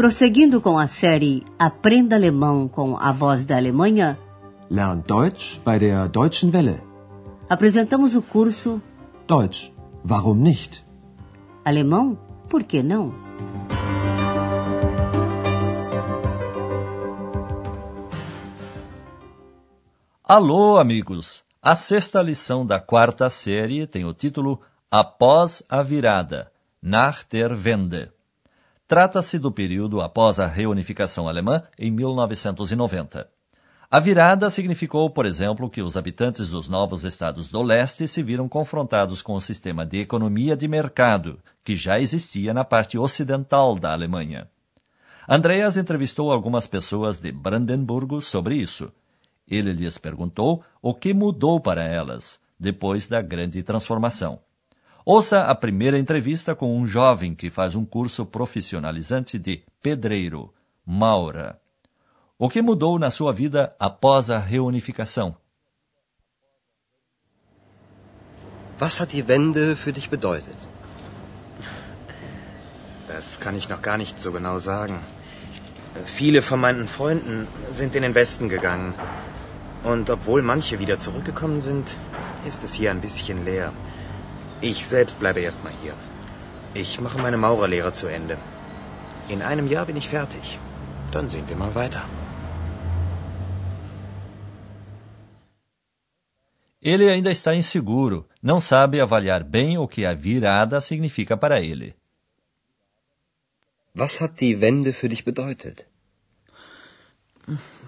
Prosseguindo com a série Aprenda Alemão com a Voz da Alemanha, Lernt Deutsch bei der Deutschen Welle. apresentamos o curso Deutsch, warum nicht? Alemão, por que não? Alô, amigos! A sexta lição da quarta série tem o título Após a Virada, Nach der Wende. Trata-se do período após a reunificação alemã em 1990. A virada significou, por exemplo, que os habitantes dos novos estados do leste se viram confrontados com o sistema de economia de mercado que já existia na parte ocidental da Alemanha. Andreas entrevistou algumas pessoas de Brandenburgo sobre isso. Ele lhes perguntou o que mudou para elas depois da grande transformação. Ouça a primeira entrevista com um jovem que faz um curso profissionalizante de pedreiro, Maura. O que mudou na sua vida após a reunificação? Was hat die Wende für dich bedeutet? Das kann ich noch gar nicht so genau sagen. Viele von meinen Freunden sind in den Westen gegangen. Und obwohl manche wieder zurückgekommen sind, ist es hier ein bisschen leer. Ich selbst bleibe erstmal hier. Ich mache meine Maurerlehre zu Ende. In einem Jahr bin ich fertig. Dann sehen wir mal weiter. Ele ainda está inseguro, não sabe avaliar bem o que a virada significa para ele. Was hat die Wende für dich bedeutet?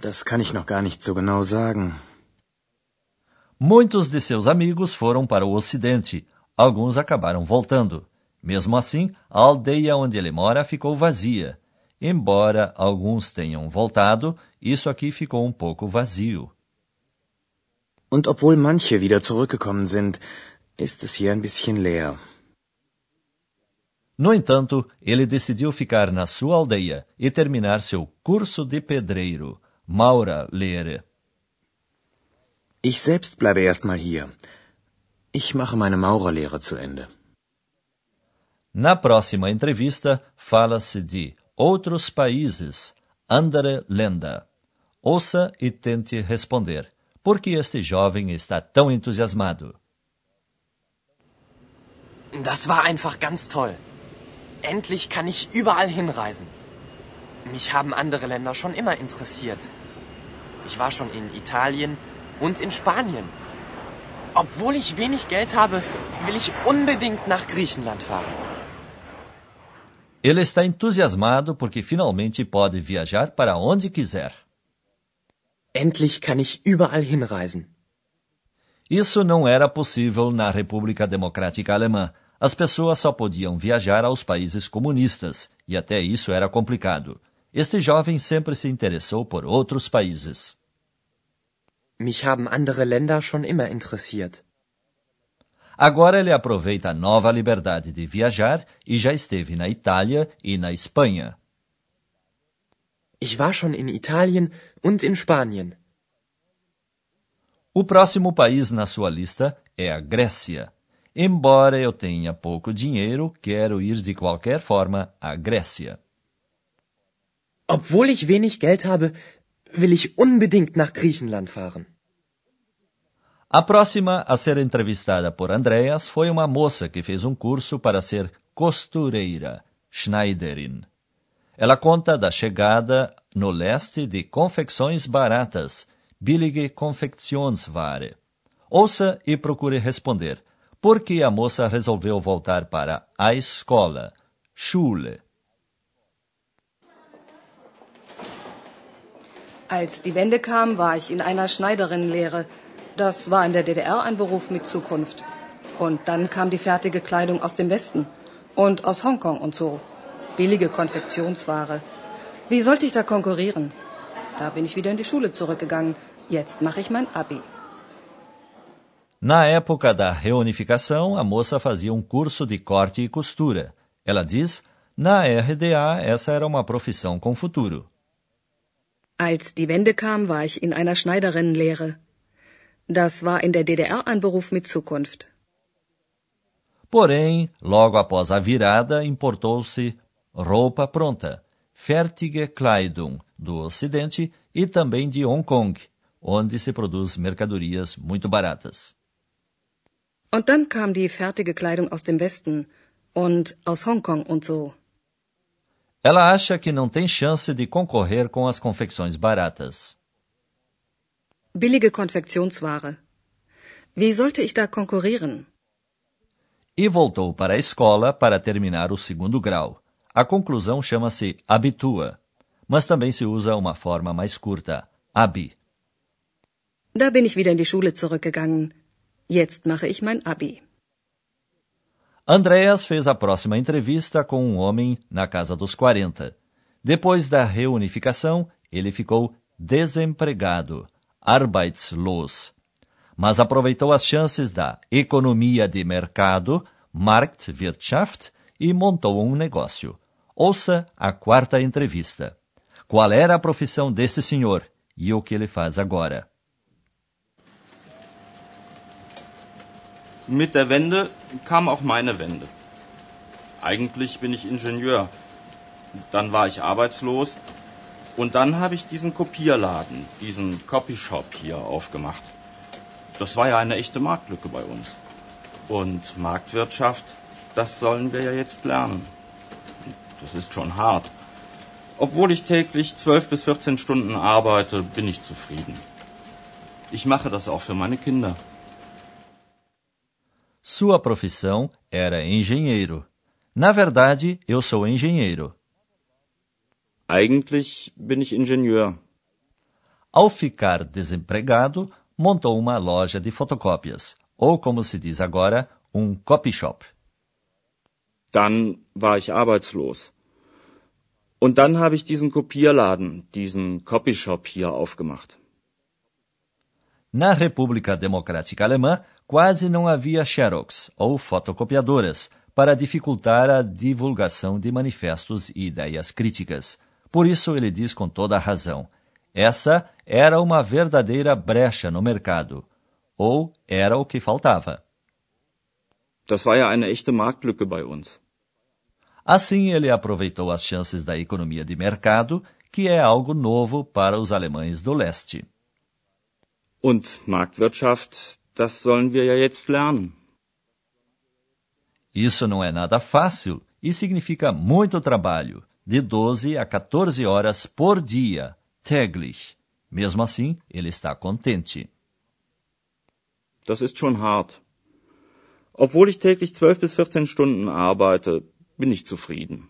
Das kann ich noch gar nicht so genau sagen. Muitos de seus amigos foram para o Ocidente, alguns acabaram voltando. Mesmo assim, a aldeia onde ele mora ficou vazia. Embora alguns tenham voltado, isso aqui ficou um pouco vazio. Und obwohl manche wieder zurückgekommen sind, ist es hier ein bisschen leer. No entanto, ele decidiu ficar na sua aldeia e terminar seu curso de pedreiro, Maurerlehre. Ich selbst bleibe erstmal hier. Ich mache meine Maurerlehre zu Ende. Na próxima entrevista, fala-se de outros países, andere Länder. Ouça e tente responder. Por que este jovem está tão entusiasmado? Das war einfach ganz toll. Endlich kann ich überall hinreisen. Mich haben andere Länder schon immer interessiert. Ich war schon in Italien und in Spanien. Obwohl ich wenig Geld habe, will ich unbedingt nach Griechenland fahren. Ele está entusiasmado porque finalmente pode viajar para onde quiser. Endlich kann ich überall hinreisen. Isso não era possível na República Democrática Alemã. As pessoas só podiam viajar aos países comunistas, e até isso era complicado. Este jovem sempre se interessou por outros países. Mich haben andere Länder schon immer interessiert. Agora ele aproveita a nova liberdade de viajar e já esteve na Itália e na Espanha. Ich war schon in Italien und in Spanien. O próximo país na sua lista é a Grécia. Embora eu tenha pouco dinheiro, quero ir de qualquer forma à Grécia. Obwohl ich wenig Geld habe, will ich unbedingt nach Griechenland fahren. A próxima a ser entrevistada por Andreas foi uma moça que fez um curso para ser costureira, Schneiderin. Ela conta da chegada no leste de confecções baratas, billige Konfektionsware. Ouça e procure responder. Por que a moça resolveu voltar para a escola, Schule? Als die Wende kam, war ich in einer Schneiderinnenlehre. Das war in der DDR ein Beruf mit Zukunft. Und dann kam die fertige Kleidung aus dem Westen und aus Hongkong und so. Billige Konfektionsware. Wie sollte ich da konkurrieren? Da bin ich wieder in die Schule zurückgegangen. Jetzt mache ich mein Abi. Na época da reunificação, a moça fazia um curso de corte e costura. Ela diz: na RDA essa era uma profissão com futuro. Als die Wende kam, war ich in einer Schneiderinnenlehre. Das war in der DDR ein Beruf mit Zukunft. Porém, logo após a virada, importou-se roupa pronta. Fertige Kleidung do Ocidente e também de Hong Kong, onde se produz mercadorias muito baratas. Und dann kam die fertige Kleidung aus dem Westen und aus Hongkong und so. Ela acha que não tem chance de concorrer com as confecções baratas. Billige Konfektionsware. Wie sollte ich da konkurrieren? E voltou para a escola para terminar o segundo grau. A conclusão chama-se Abitua, mas também se usa uma forma mais curta, Abi. Da bin ich wieder in die Schule zurückgegangen. Jetzt mache ich mein Abi. Andreas fez a próxima entrevista com um homem na casa dos 40. Depois da reunificação, ele ficou desempregado, arbeitslos. Mas aproveitou as chances da economia de mercado, Marktwirtschaft, e montou um negócio. Ouça a quarta entrevista. Qual era a profissão deste senhor e o que ele faz agora? Mit der Wende kam auch meine Wende. Eigentlich bin ich Ingenieur. Dann war ich arbeitslos und dann habe ich diesen Kopierladen, diesen Copyshop hier aufgemacht. Das war ja eine echte Marktlücke bei uns. Und Marktwirtschaft, das sollen wir ja jetzt lernen. Das ist schon hart. Obwohl ich täglich zwölf bis 14 Stunden arbeite, bin ich zufrieden. Ich mache das auch für meine Kinder. Sua profissão era engenheiro. Na verdade, eu sou engenheiro. Eigentlich bin ich Ingenieur. Ao ficar desempregado, montou uma loja de fotocópias, ou como se diz agora, um copy shop. Dann war ich arbeitslos. Und dann habe ich diesen Kopierladen, diesen Copyshop hier aufgemacht. Na República Democrática Alemã, quase não havia xerox, ou fotocopiadoras, para dificultar a divulgação de manifestos e ideias críticas. Por isso ele diz com toda a razão: essa era uma verdadeira brecha no mercado, ou era o que faltava. Das war ja eine echte Marktlücke bei uns. Assim ele aproveitou as chances da economia de mercado, que é algo novo para os alemães do leste. Und Marktwirtschaft, das sollen wir ja jetzt lernen. Isso não é nada fácil e significa muito trabalho, de 12 a 14 horas por dia, täglich. Mesmo assim, ele está contente. Das ist schon hart. Obwohl ich täglich 12 bis 14 Stunden arbeite, bin ich zufrieden.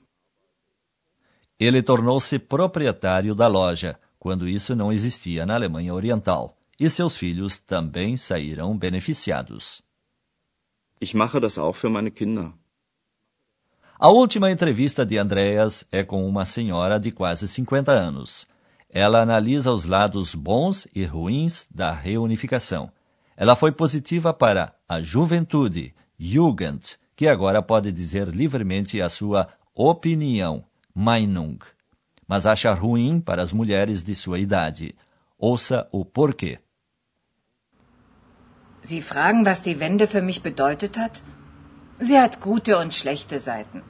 Ele tornou-se proprietário da loja, quando isso não existia na Alemanha Oriental e seus filhos também saíram beneficiados. Ich mache das auch für meine Kinder. A última entrevista de Andreas é com uma senhora de quase 50 anos. Ela analisa os lados bons e ruins da reunificação. Ela foi positiva para a juventude, Jugend, que agora pode dizer livremente a sua opinião, Meinung, mas acha ruim para as mulheres de sua idade. Ouça o porquê. Sie fragen, was die Wende für mich bedeutet hat? Sie hat gute und schlechte Seiten.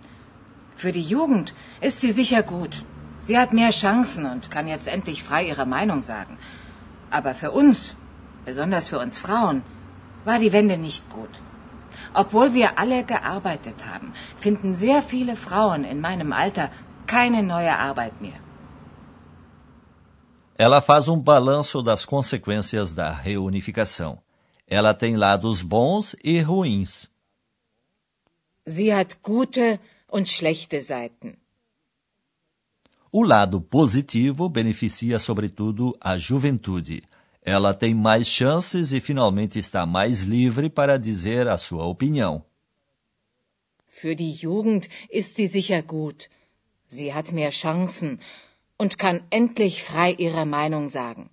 Für die Jugend ist sie sicher gut. Sie hat mehr Chancen und kann jetzt endlich frei ihre Meinung sagen. Aber für uns, besonders für uns Frauen, war die Wende nicht gut. Obwohl wir alle gearbeitet haben, finden sehr viele Frauen in meinem Alter keine neue Arbeit mehr. Ela faz um balanço das consequências da reunificação. Ela tem lados bons e ruins. Sie hat gute und schlechte Seiten. O lado positivo beneficia sobretudo a juventude. Ela tem mais chances e finalmente está mais livre para dizer a sua opinião. Für die Jugend ist sie sicher gut. Sie hat mehr Chancen und kann endlich frei ihre Meinung sagen.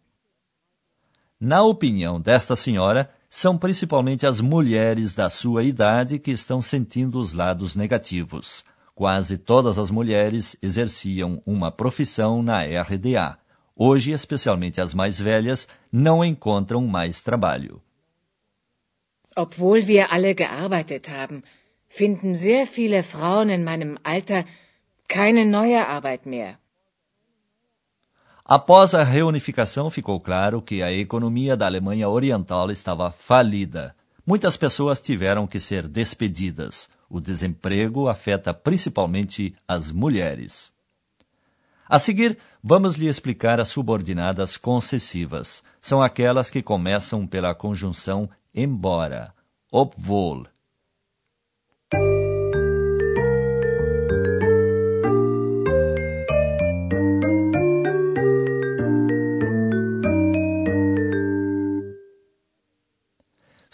Na opinião desta senhora, são principalmente as mulheres da sua idade que estão sentindo os lados negativos. Quase todas as mulheres exerciam uma profissão na RDA. Hoje, especialmente as mais velhas, não encontram mais trabalho. Obwohl wir alle gearbeitet haben, finden sehr viele Frauen in meinem Alter keine neue Arbeit mehr. Após a reunificação, ficou claro que a economia da Alemanha Oriental estava falida. Muitas pessoas tiveram que ser despedidas. O desemprego afeta principalmente as mulheres. A seguir, vamos lhe explicar as subordinadas concessivas. São aquelas que começam pela conjunção embora, obwohl.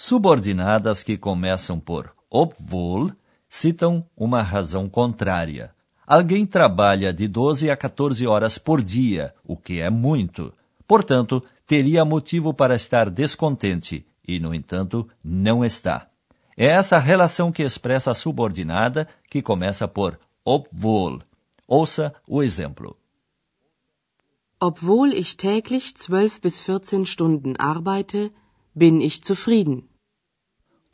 Subordinadas que começam por obwohl citam uma razão contrária. Alguém trabalha de 12 a 14 horas por dia, o que é muito. Portanto, teria motivo para estar descontente e, no entanto, não está. É essa relação que expressa a subordinada que começa por obwohl. Ouça o exemplo. Obwohl ich täglich 12 bis 14 Stunden arbeite, bin ich zufrieden.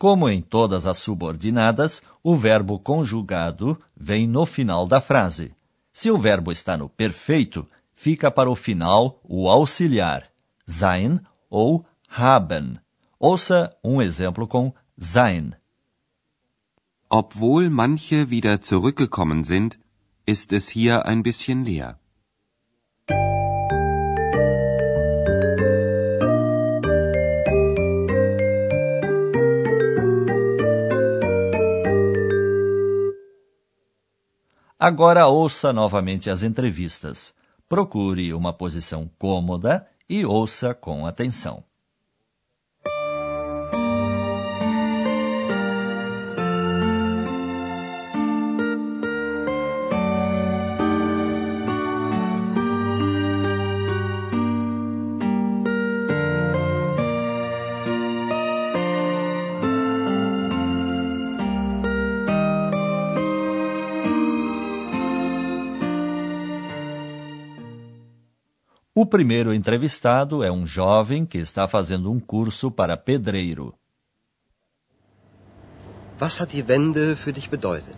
Como em todas as subordinadas, o verbo conjugado vem no final da frase. Se o verbo está no perfeito, fica para o final o auxiliar, sein ou haben. Ouça um exemplo com sein. Obwohl manche wieder zurückgekommen sind, ist es hier ein bisschen leer. Agora ouça novamente as entrevistas. Procure uma posição cômoda e ouça com atenção. Primeiro entrevistado é um jovem que está fazendo um curso para pedreiro. Was hat die Wende für dich bedeutet?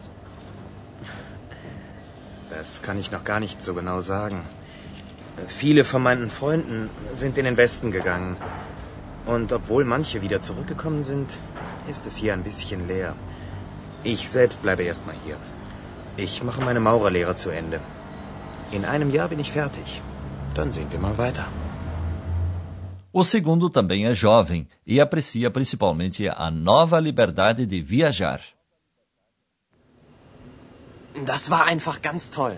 Das kann ich noch gar nicht so genau sagen. Viele von meinen Freunden sind in den Westen gegangen. Und obwohl manche wieder zurückgekommen sind, ist es hier ein bisschen leer. Ich selbst bleibe erstmal hier. Ich mache meine Maurerlehre zu Ende. In einem Jahr bin ich fertig. Dann sehen wir mal weiter. O segundo também é jovem e aprecia principalmente a nova liberdade de viajar. Das war einfach ganz toll.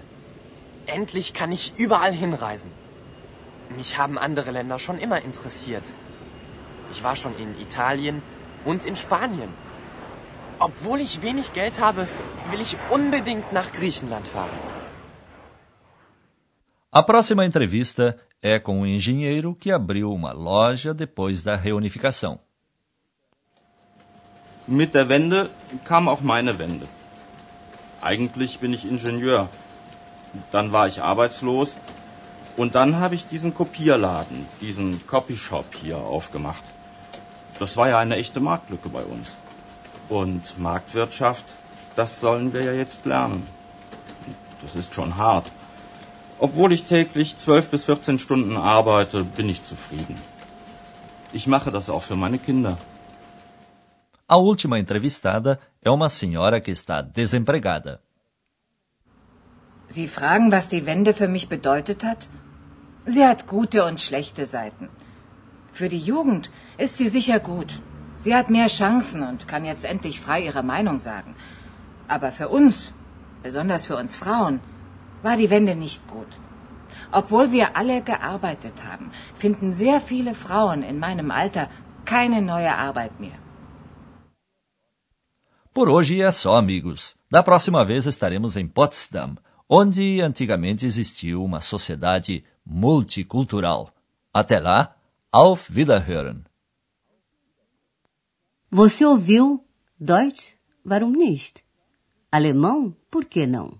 Endlich kann ich überall hinreisen. Mich haben andere Länder schon immer interessiert. Ich war schon in Italien und in Spanien. Obwohl ich wenig Geld habe, will ich unbedingt nach Griechenland fahren. A próxima entrevista é com um engenheiro que abriu uma loja depois da reunificação. Mit der Wende kam auch meine Wende. Eigentlich bin ich Ingenieur. Dann war ich arbeitslos und dann habe ich diesen Kopierladen, diesen Copyshop hier aufgemacht. Das war ja eine echte Marktlücke bei uns. Und Marktwirtschaft, das sollen wir ja jetzt lernen. Das ist schon hart. Obwohl ich täglich 12 bis 14 Stunden arbeite, bin ich zufrieden. Ich mache das auch für meine Kinder. A última entrevistada é uma senhora que está desempregada. Sie fragen, was die Wende für mich bedeutet hat? Sie hat gute und schlechte Seiten. Für die Jugend ist sie sicher gut. Sie hat mehr Chancen und kann jetzt endlich frei ihre Meinung sagen. Aber für uns, besonders für uns Frauen, war die Wende nicht gut. Obwohl wir alle gearbeitet haben, finden sehr viele Frauen in meinem Alter keine neue Arbeit mehr. Por hoje é só, amigos. Da próxima vez estaremos em Potsdam, onde antigamente existiu uma sociedade multicultural. Até lá, auf Wiederhören! Você ouviu Deutsch? Warum nicht? Alemão? Por que não?